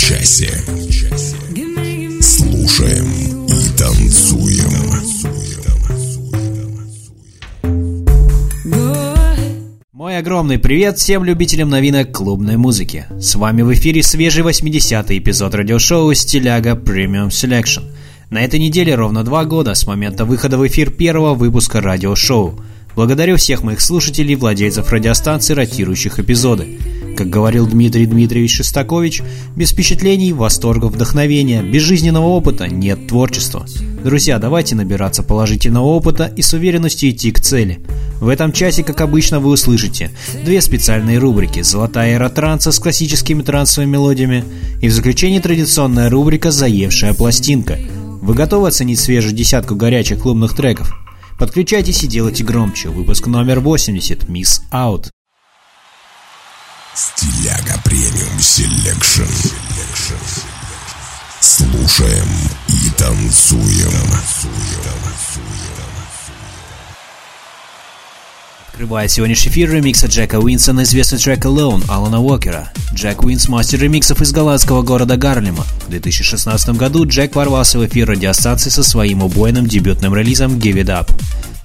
часе. Слушаем и танцуем. Мой огромный привет всем любителям новинок клубной музыки. С вами в эфире свежий 80-й эпизод радиошоу «Стиляга Premium Selection». На этой неделе ровно два года с момента выхода в эфир первого выпуска радиошоу. Благодарю всех моих слушателей владельцев радиостанций, ротирующих эпизоды. Как говорил Дмитрий Дмитриевич Шестакович, без впечатлений, восторга, вдохновения, без жизненного опыта нет творчества. Друзья, давайте набираться положительного опыта и с уверенностью идти к цели. В этом часе, как обычно, вы услышите две специальные рубрики «Золотая эра транса» с классическими трансовыми мелодиями и в заключении традиционная рубрика «Заевшая пластинка». Вы готовы оценить свежую десятку горячих клубных треков? Подключайтесь и делайте громче. Выпуск номер 80 «Miss Out». Стиляга Premium Selection. Слушаем и танцуем. Открывает сегодняшний эфир ремикс Джека Уинса на известный трек Alone Алана Уокера. Джек Уинс – мастер ремиксов из голландского города Гарлема. В 2016 году Джек ворвался в эфир радиостанции со своим убойным дебютным релизом Give It Up.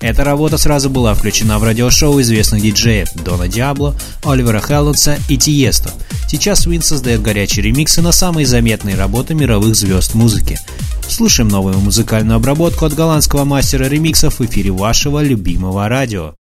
Эта работа сразу была включена в радиошоу известных диджеев Дона Диабло, Оливера Хелденса и Тиесто. Сейчас Уинс создает горячие ремиксы на самые заметные работы мировых звезд музыки. Слушаем новую музыкальную обработку от голландского мастера ремиксов в эфире вашего любимого радио.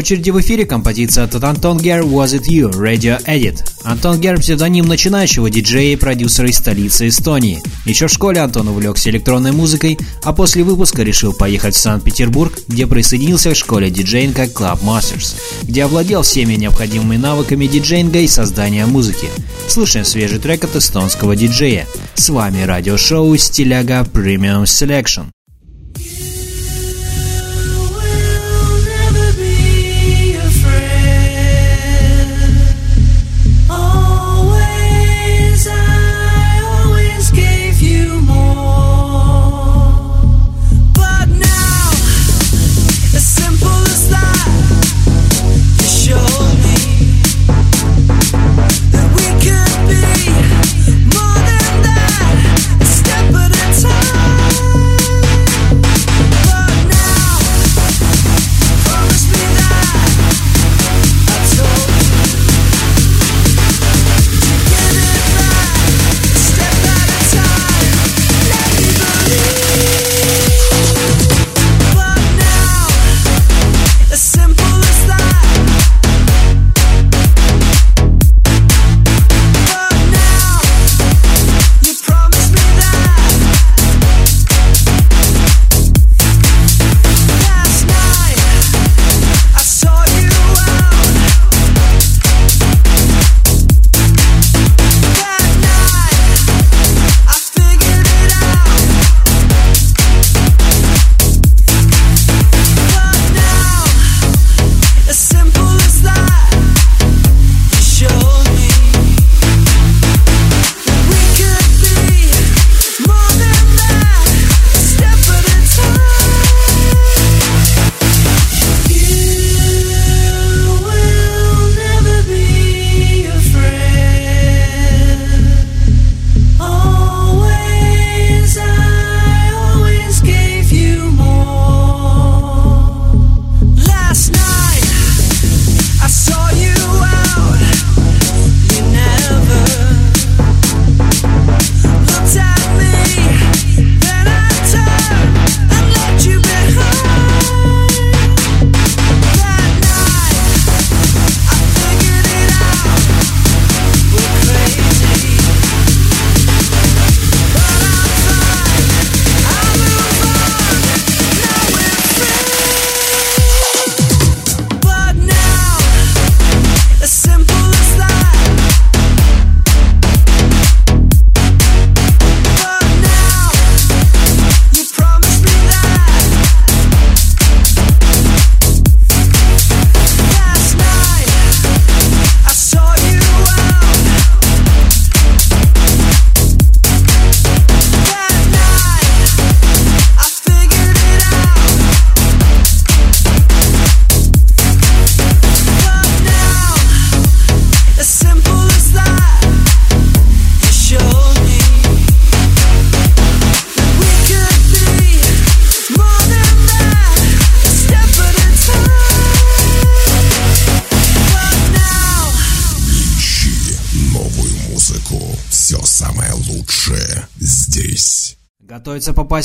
Очереди в эфире композиция от Антон Гер «Was It You» Radio Edit. Антон Гер – псевдоним начинающего диджея и продюсера из столицы Эстонии. Еще в школе Антон увлекся электронной музыкой, а после выпуска решил поехать в Санкт-Петербург, где присоединился к школе диджеинга Club Masters, где овладел всеми необходимыми навыками диджеинга и создания музыки. Слушаем свежий трек от эстонского диджея. С вами радиошоу «Стиляга Premium Selection».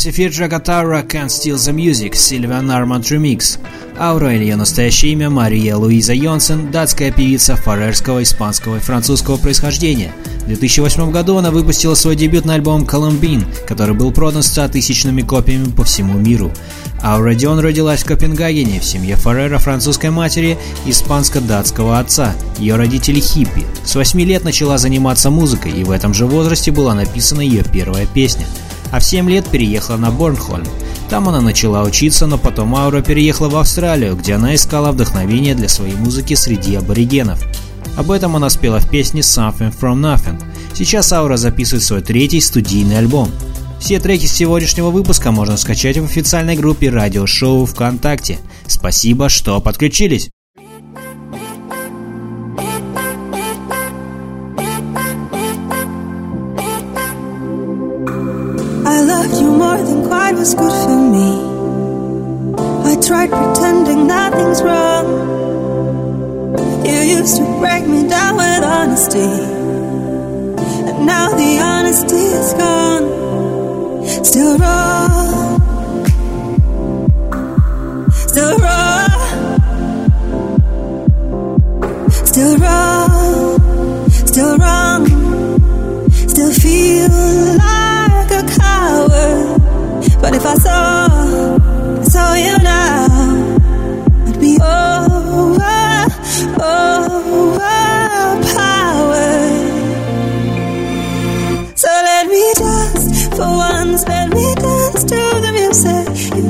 Эфир Джагатара Can't Steal the Music, Сильвиан Арманд Remix. Аура ее настоящее имя Мария Луиза Йонсен, датская певица фарерского, испанского и французского происхождения. В 2008 году она выпустила свой дебютный альбом Columbine, который был продан 100 тысячными копиями по всему миру. Аура Дион родилась в Копенгагене в семье Фарера французской матери и испанско-датского отца. Ее родители хиппи. С 8 лет начала заниматься музыкой, и в этом же возрасте была написана ее первая песня – а в 7 лет переехала на Борнхольм. Там она начала учиться, но потом Аура переехала в Австралию, где она искала вдохновение для своей музыки среди аборигенов. Об этом она спела в песне Something From Nothing. Сейчас Аура записывает свой третий студийный альбом. Все треки сегодняшнего выпуска можно скачать в официальной группе радиошоу ВКонтакте. Спасибо, что подключились! Was good for me. I tried pretending nothing's wrong. You used to break me down with honesty. And now the honesty is gone. Still wrong. Still raw. Still raw. Still wrong. But if I saw, saw you now, I'd be over, overpowered. So let me just, for once, let me dance to the music.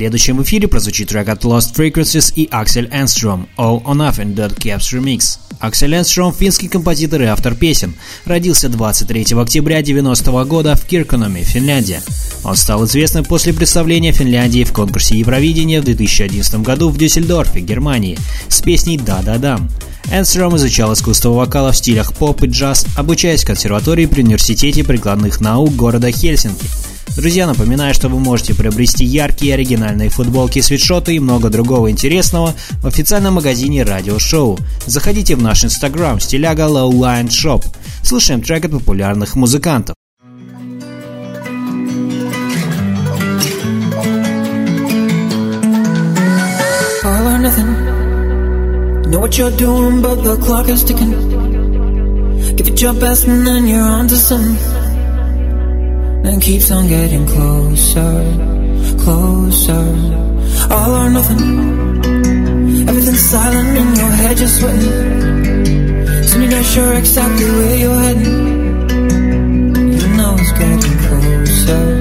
Следующем эфире прозвучит трек от Lost Frequencies и Axel Enstrom «All or Nothing Dead Caps Remix». Axel Enstrom – финский композитор и автор песен. Родился 23 октября 1990 года в Киркономе, Финляндия. Он стал известным после представления Финляндии в конкурсе Евровидения в 2011 году в Дюссельдорфе, Германии, с песней «Да-да-дам». Энстром изучал искусство вокала в стилях поп и джаз, обучаясь в консерватории при университете прикладных наук города Хельсинки. Друзья, напоминаю, что вы можете приобрести яркие оригинальные футболки, свитшоты и много другого интересного в официальном магазине радиошоу. Заходите в наш инстаграм стиляга Lowline Shop. Слушаем трек от популярных музыкантов. Know what you're doing, but the clock is ticking. Give it your best and then you're on to something. And keeps on getting closer, closer. All or nothing. Everything's silent in your head, you're sweating. Soon you're not sure exactly where you're heading. You know it's getting closer.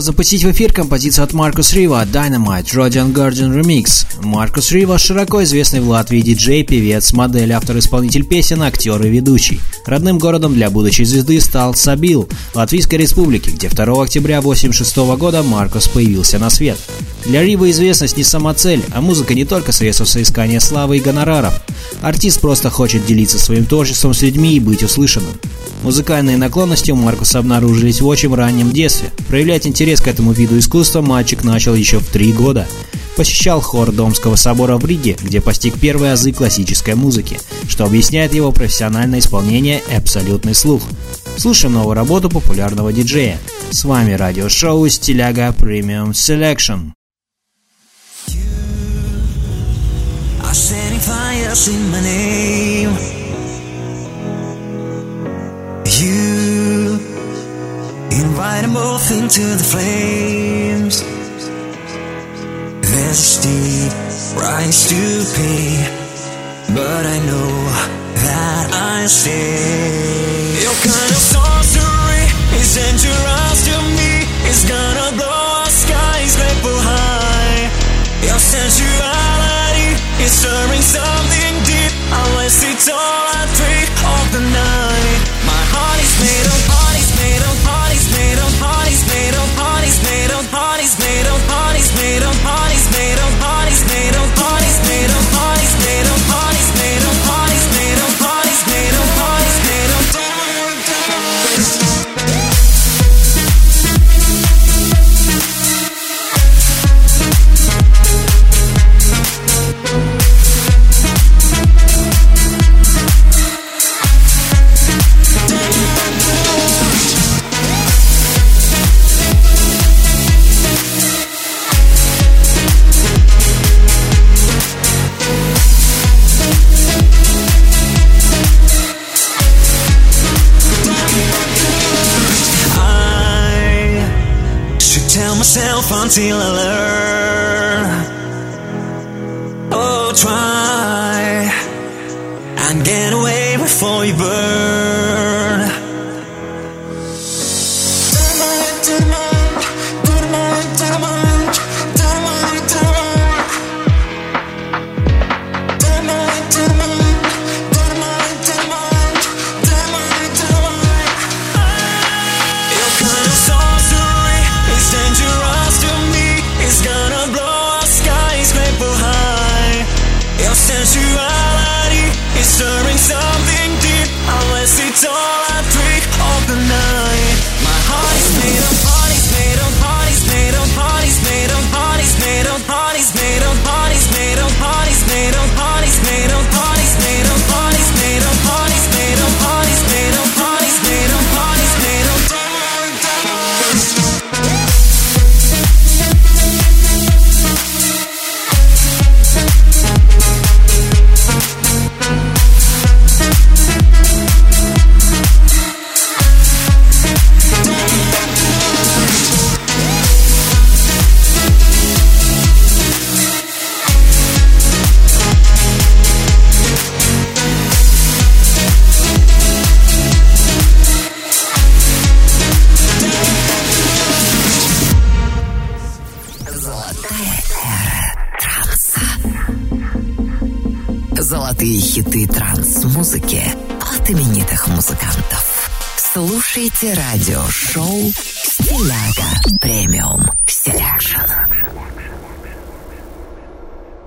Запустить в эфир композицию от Маркус Рива Dynamite Rodian Guardian Remix. Маркус Рива широко известный в Латвии диджей, певец, модель, автор-исполнитель песен, актер и ведущий. Родным городом для будущей звезды стал Сабил, Латвийской республики, где 2 октября 1986 года Маркус появился на свет. Для Рива известность не сама цель, а музыка не только средство соискания славы и гонораров. Артист просто хочет делиться своим творчеством с людьми и быть услышанным. Музыкальные наклонности у Маркуса обнаружились в очень раннем детстве. Проявлять интерес к этому виду искусства мальчик начал еще в три года. Посещал хор Домского собора в Риге, где постиг первые азы классической музыки, что объясняет его профессиональное исполнение абсолютный слух. Слушаем новую работу популярного диджея. С вами радиошоу «Стиляга Premium Selection». fires in my name. Invite them both into the flames. There's a steep price to pay, but I know that I stay. Your kind of sorcery is dangerous to me. It's gonna blow our skies level high. Your sensuality is stirring something Слушайте радиошоу «Стиляга Premium Selection».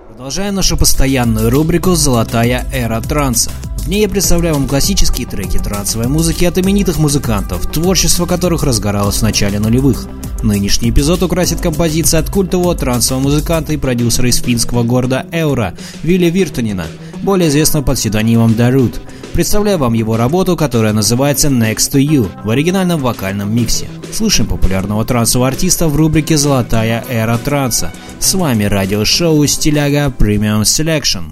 Продолжаем нашу постоянную рубрику «Золотая эра транса». В ней я представляю вам классические треки трансовой музыки от именитых музыкантов, творчество которых разгоралось в начале нулевых. Нынешний эпизод украсит композиция от культового трансового музыканта и продюсера из финского города Эура Вилле Виртанена, более известного под псевдонимом Даруд. Представляю вам его работу, которая называется Next to You в оригинальном вокальном миксе. Слушаем популярного трансового артиста в рубрике «Золотая эра транса». С вами радиошоу «Стиляга Premium Selection».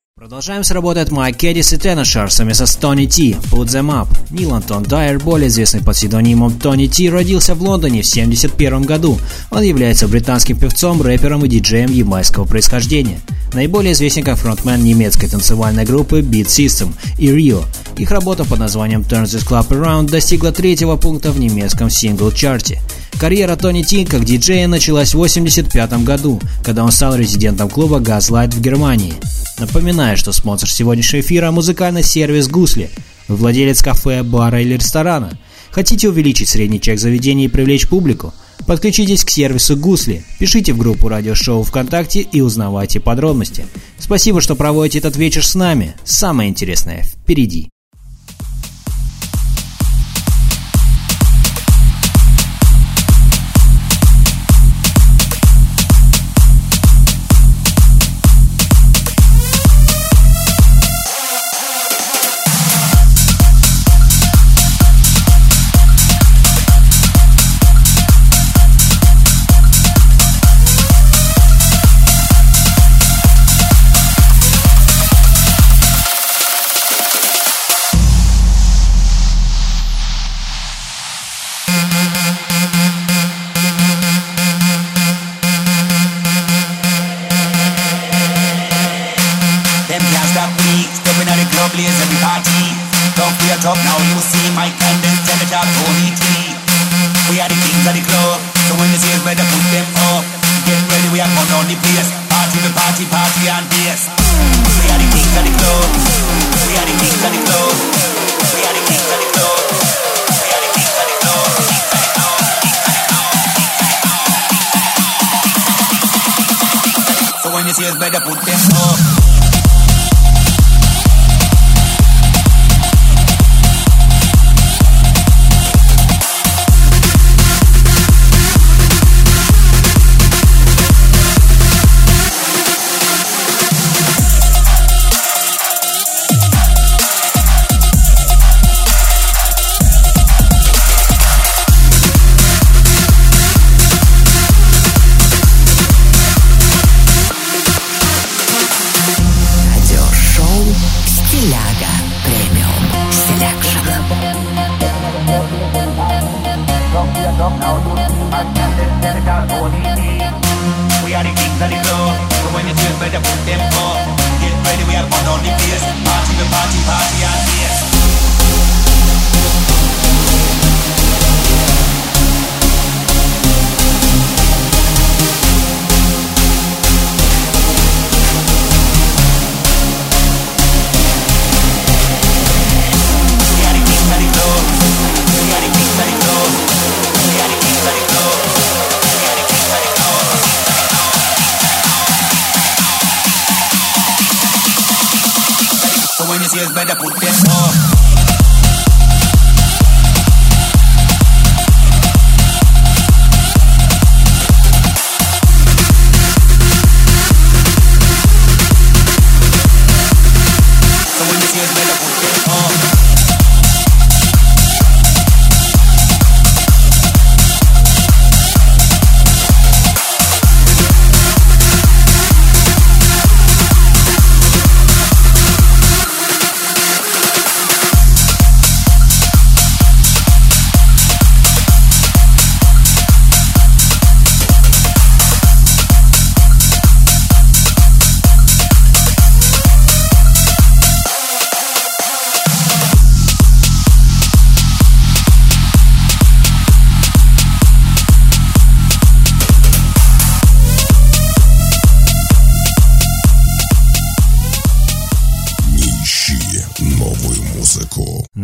Продолжаем сработать Майк Кедис и Теношар совместно с Тони Ти, Put Them Up. Нил Антон Дайер, более известный под псевдонимом Тони Ти, родился в Лондоне в 1971 году. Он является британским певцом, рэпером и диджеем ямайского происхождения. Наиболее известен как фронтмен немецкой танцевальной группы Beat System и Rio. Их работа под названием Turn This Club Around достигла третьего пункта в немецком сингл-чарте. Карьера Тони Ти как диджея началась в 1985 году, когда он стал резидентом клуба Gaslight в Германии. Напоминаю, что спонсор сегодняшнего эфира – музыкальный сервис «Гусли». Владелец кафе, бара или ресторана. Хотите увеличить средний чек заведения и привлечь публику? Подключитесь к сервису «Гусли», пишите в группу радиошоу ВКонтакте и узнавайте подробности. Спасибо, что проводите этот вечер с нами. Самое интересное впереди.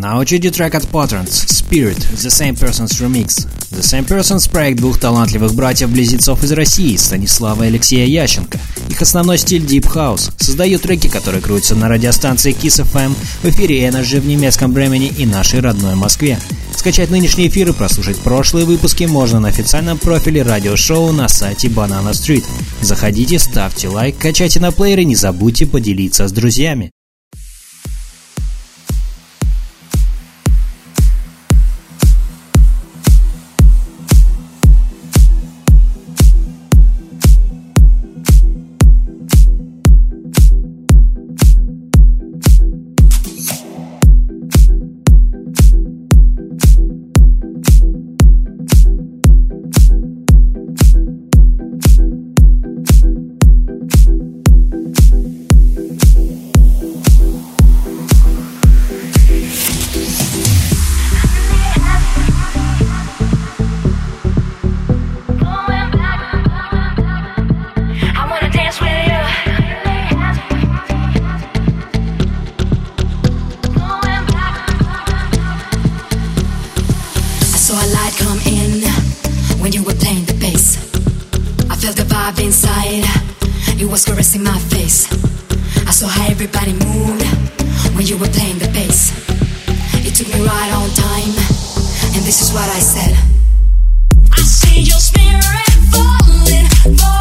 На очереди трек от Patterns Spirit The Same Person's Remix. The Same Person's проект двух талантливых братьев-близнецов из России, Станислава и Алексея Ященко. Их основной стиль Deep House. Создают треки, которые крутятся на радиостанции Kiss FM, в эфире Energy в немецком Бремени и нашей родной Москве. Скачать нынешние эфиры, прослушать прошлые выпуски можно на официальном профиле радиошоу на сайте Banana Street. Заходите, ставьте лайк, качайте на плееры, не забудьте поделиться с друзьями. Everybody moved when you were playing the bass. It took me right on time, and this is what I said. I see your spirit falling. falling.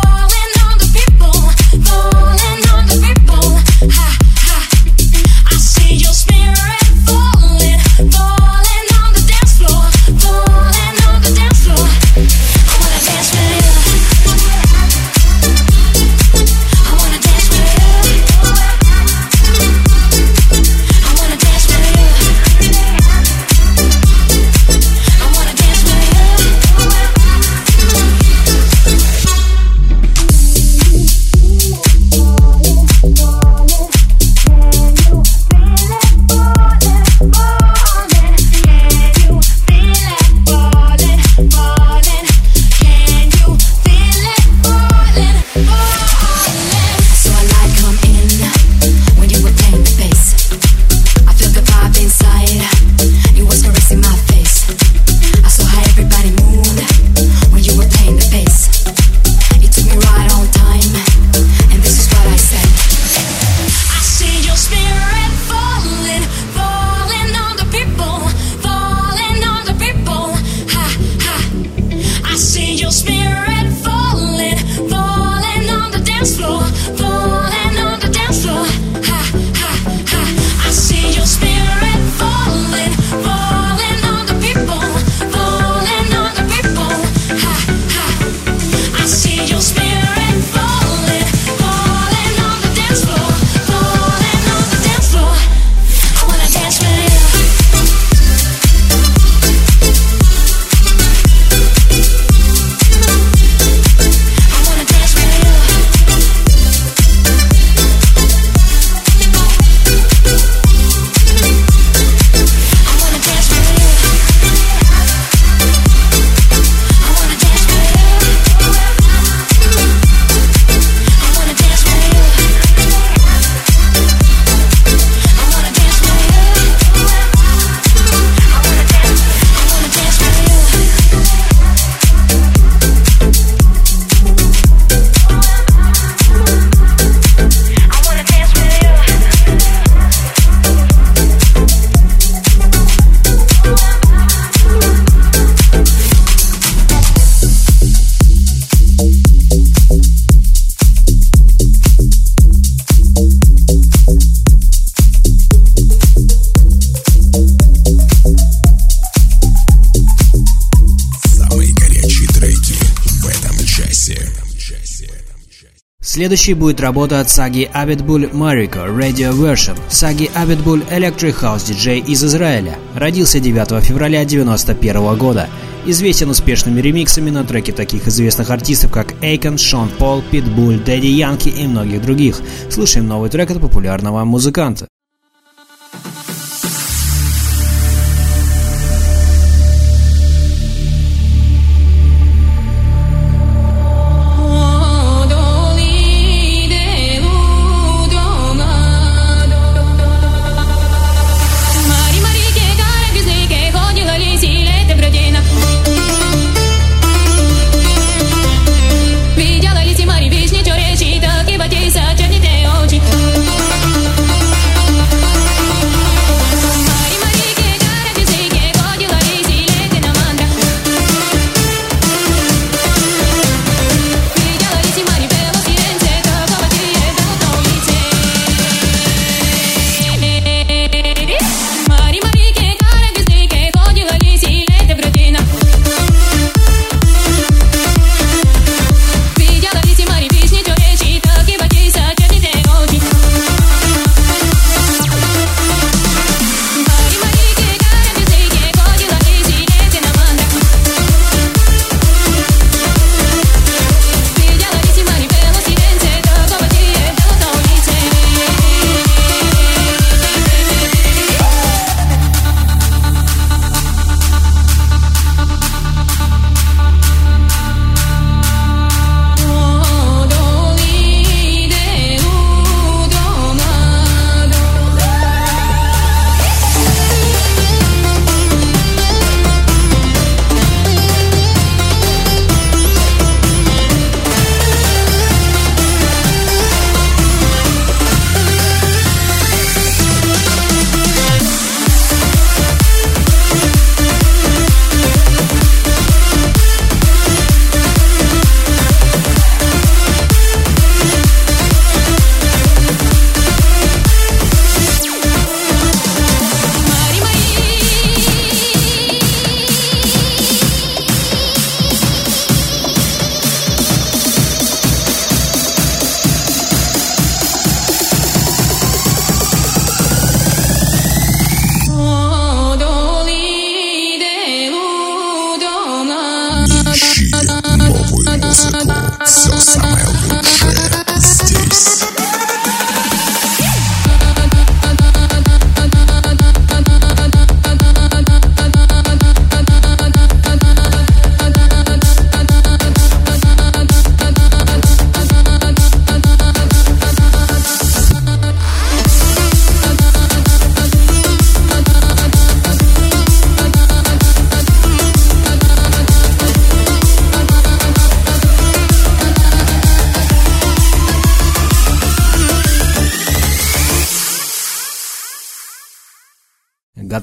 Следующей будет работа от Саги Abedbul Mariko Radio Version. Саги Abedbul Electric House DJ из Израиля. Родился 9 февраля 1991 года. Известен успешными ремиксами на треки таких известных артистов, как Эйкон, Шон Пол, Питбуль, Дэдди Янки и многих других. Слушаем новый трек от популярного музыканта.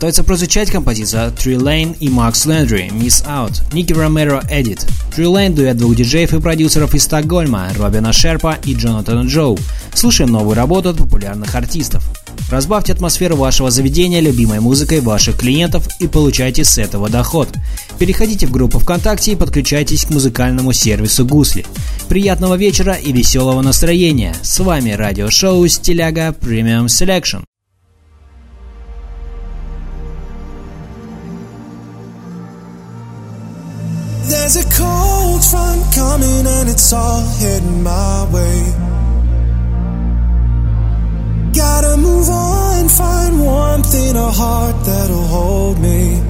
Готовится прозвучать композиция Tree Lane и Макс Лендри Miss Out, Ники Ромеро Edit. Tree Lane – дуэт двух диджеев и продюсеров из Стокгольма, Робина Шерпа и Джонатана Джоу. Слушаем новую работу от популярных артистов. Разбавьте атмосферу вашего заведения любимой музыкой ваших клиентов и получайте с этого доход. Переходите в группу ВКонтакте и подключайтесь к музыкальному сервису Гусли. Приятного вечера и веселого настроения. С вами радиошоу Стиляга Premium Selection. There's a cold front coming and it's all heading my way. Gotta move on, find warmth in a heart that'll hold me.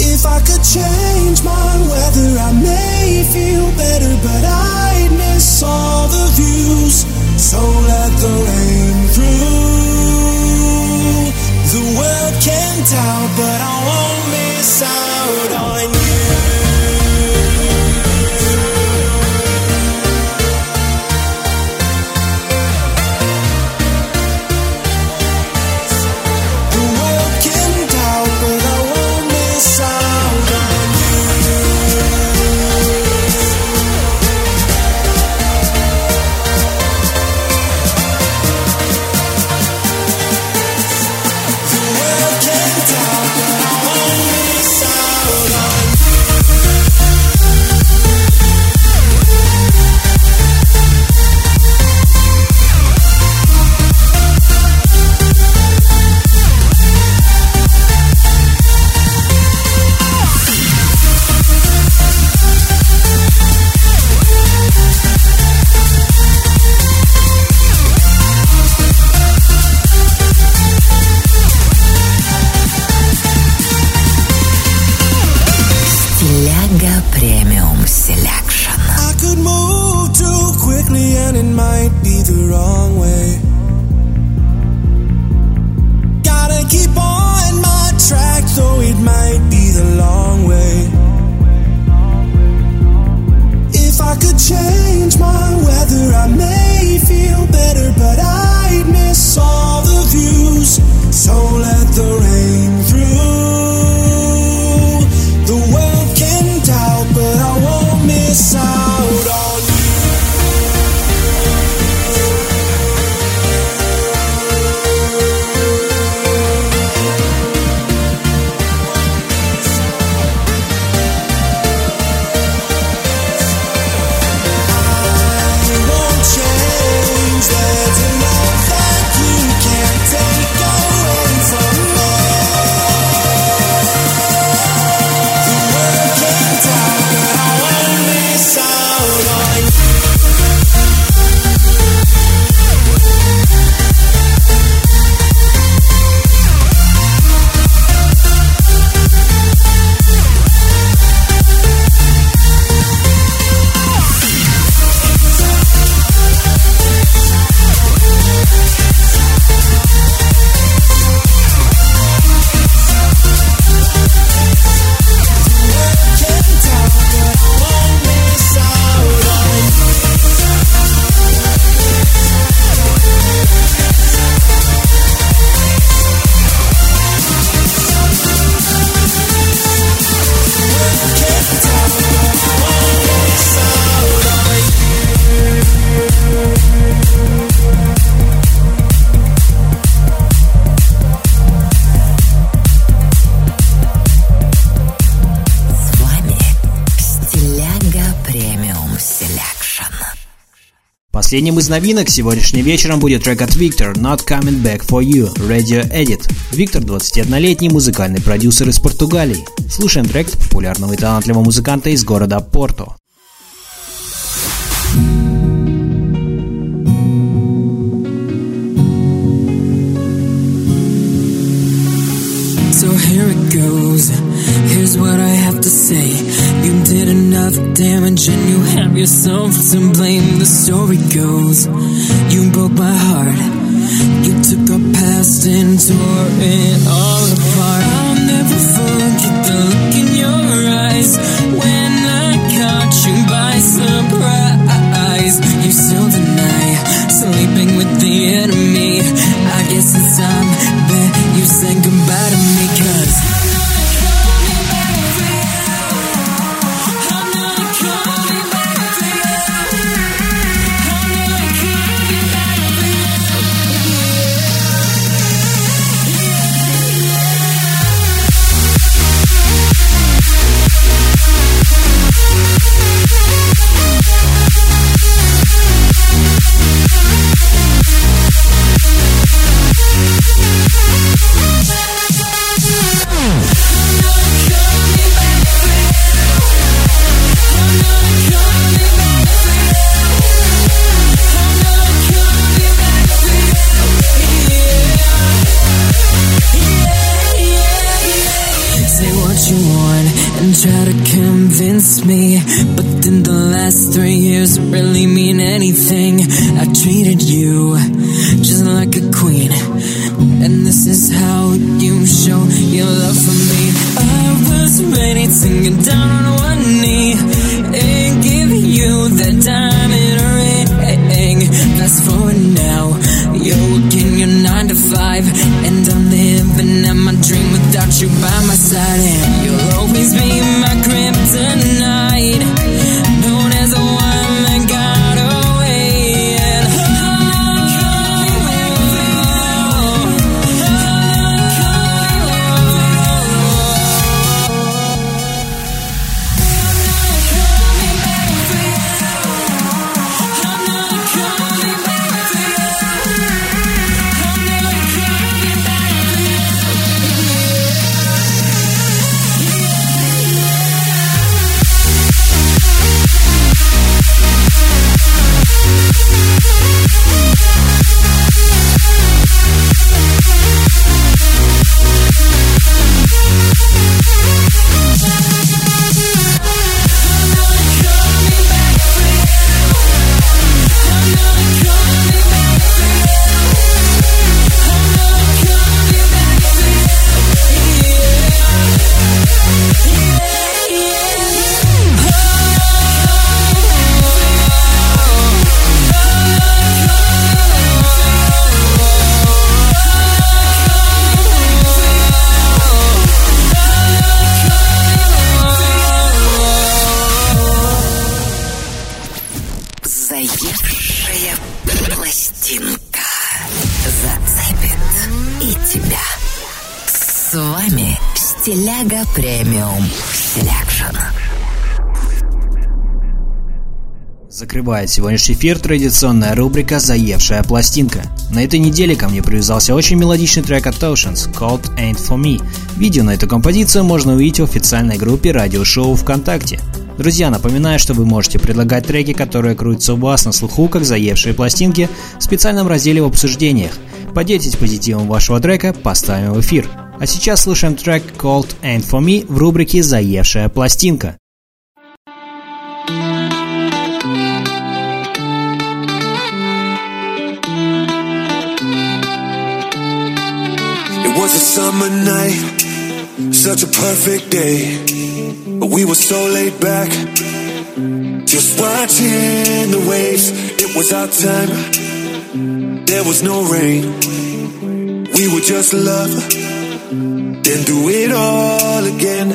If I could change my weather, I may feel better, but I'd miss all the views. So let the rain through. The world can doubt, but I won't miss out on you. Последним из новинок сегодняшним вечером будет трек от Victor Not Coming Back For You Radio Edit. Виктор 21-летний музыкальный продюсер из Португалии. Слушаем трек популярного и талантливого музыканта из города Порто. Enough damage and you have yourself to blame. The story goes. You broke my heart. You took our past and tore it all apart. I'll never forget the look in your eyes when I caught you by surprise. You still deny sleeping with the enemy. I guess it's time three Mm. Years really mean anything. I treated you just like a queen. And this is how you show your love for me. I was ready to get down on one knee and give you that diamond ring. Fast forward now, you're working your nine to five, and I'm living out my dream without you by my side. Закрывает сегодняшний эфир традиционная рубрика «Заевшая пластинка». На этой неделе ко мне привязался очень мелодичный трек от Oceans «Cold Ain't For Me». Видео на эту композицию можно увидеть в официальной группе радиошоу ВКонтакте. Друзья, напоминаю, что вы можете предлагать треки, которые крутятся у вас на слуху, как заевшие пластинки, в специальном разделе в обсуждениях. Поделитесь позитивом вашего трека, поставим в эфир. А сейчас слушаем трек Cold Ain't For Me в рубрике «Заевшая пластинка». Was a summer night, such a perfect day. But we were so laid back, just watching the waves. It was our time, there was no rain. We were just love, then do it all again.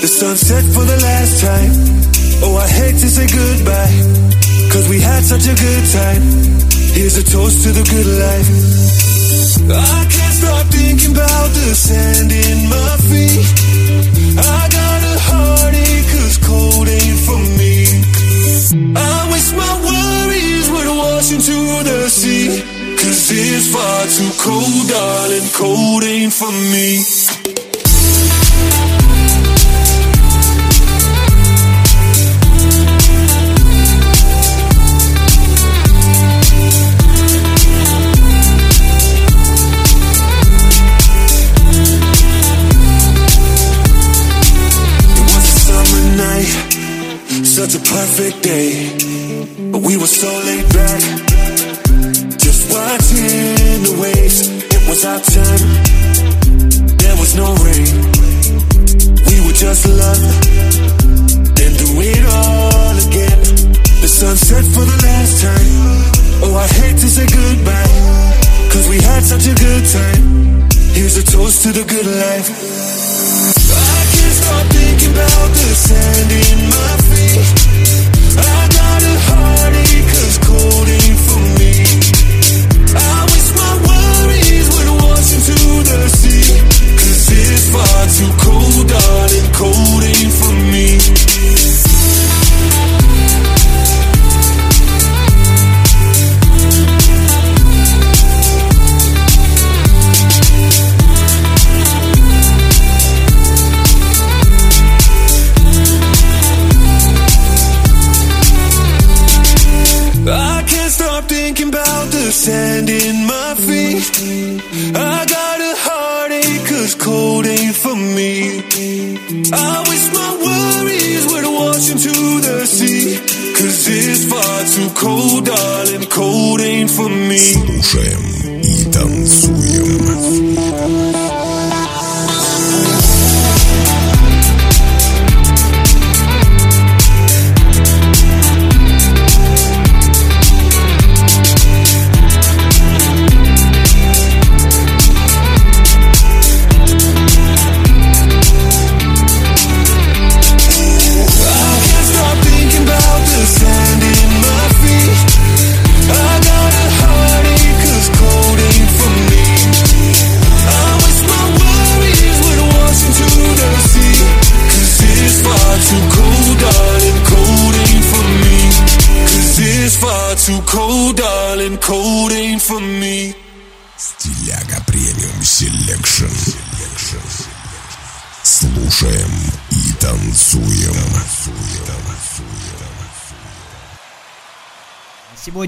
The sun set for the last time. Oh, I hate to say goodbye, cause we had such a good time. Here's a toast to the good life. I can't stop thinking about the sand in my feet. I got a heartache cause cold ain't for me. I wish my worries would wash into the sea. Cause it's far too cold, darling. Cold ain't for me. I got a heartache cause cold ain't for me. I wish my worries would wash into the sea. Cause cold, darling, cold ain't for me. Слушаем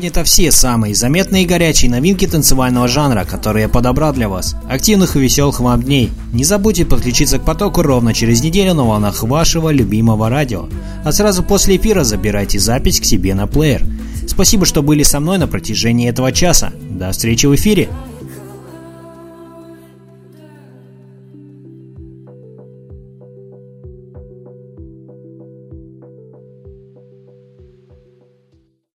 Это все самые заметные и горячие новинки танцевального жанра, которые я подобрал для вас. Активных и веселых вам дней. Не забудьте подключиться к потоку ровно через неделю на волнах вашего любимого радио. А сразу после эфира забирайте запись к себе на плеер. Спасибо, что были со мной на протяжении этого часа. До встречи в эфире.